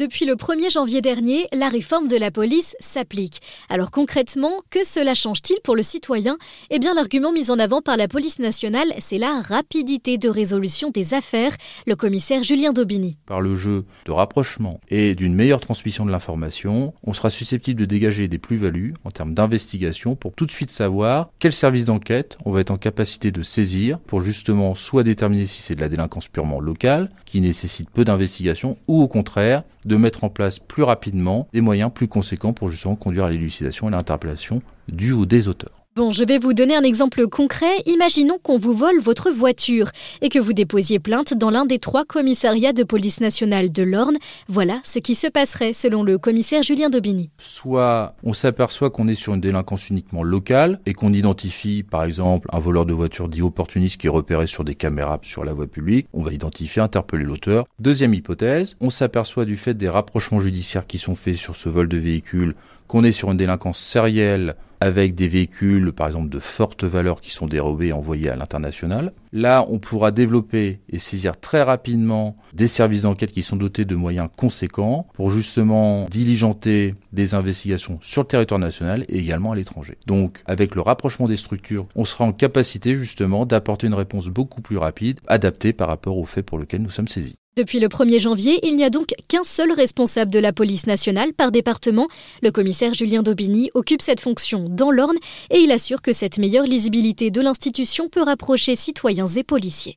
Depuis le 1er janvier dernier, la réforme de la police s'applique. Alors concrètement, que cela change-t-il pour le citoyen? Eh bien l'argument mis en avant par la police nationale, c'est la rapidité de résolution des affaires, le commissaire Julien Daubigny. Par le jeu de rapprochement et d'une meilleure transmission de l'information, on sera susceptible de dégager des plus-values en termes d'investigation pour tout de suite savoir quel service d'enquête on va être en capacité de saisir pour justement soit déterminer si c'est de la délinquance purement locale, qui nécessite peu d'investigation, ou au contraire de mettre en place plus rapidement des moyens plus conséquents pour justement conduire à l'élucidation et l'interpellation du ou des auteurs. Bon, je vais vous donner un exemple concret. Imaginons qu'on vous vole votre voiture et que vous déposiez plainte dans l'un des trois commissariats de police nationale de l'Orne. Voilà ce qui se passerait selon le commissaire Julien Daubigny. Soit on s'aperçoit qu'on est sur une délinquance uniquement locale et qu'on identifie par exemple un voleur de voiture dit opportuniste qui est repéré sur des caméras sur la voie publique. On va identifier, interpeller l'auteur. Deuxième hypothèse, on s'aperçoit du fait des rapprochements judiciaires qui sont faits sur ce vol de véhicule qu'on est sur une délinquance sérielle avec des véhicules, par exemple, de forte valeur qui sont dérobés et envoyés à l'international. Là, on pourra développer et saisir très rapidement des services d'enquête qui sont dotés de moyens conséquents pour justement diligenter des investigations sur le territoire national et également à l'étranger. Donc, avec le rapprochement des structures, on sera en capacité justement d'apporter une réponse beaucoup plus rapide, adaptée par rapport aux faits pour lesquels nous sommes saisis. Depuis le 1er janvier, il n'y a donc qu'un seul responsable de la police nationale par département. Le commissaire Julien Daubigny occupe cette fonction dans l'Orne et il assure que cette meilleure lisibilité de l'institution peut rapprocher citoyens et policiers.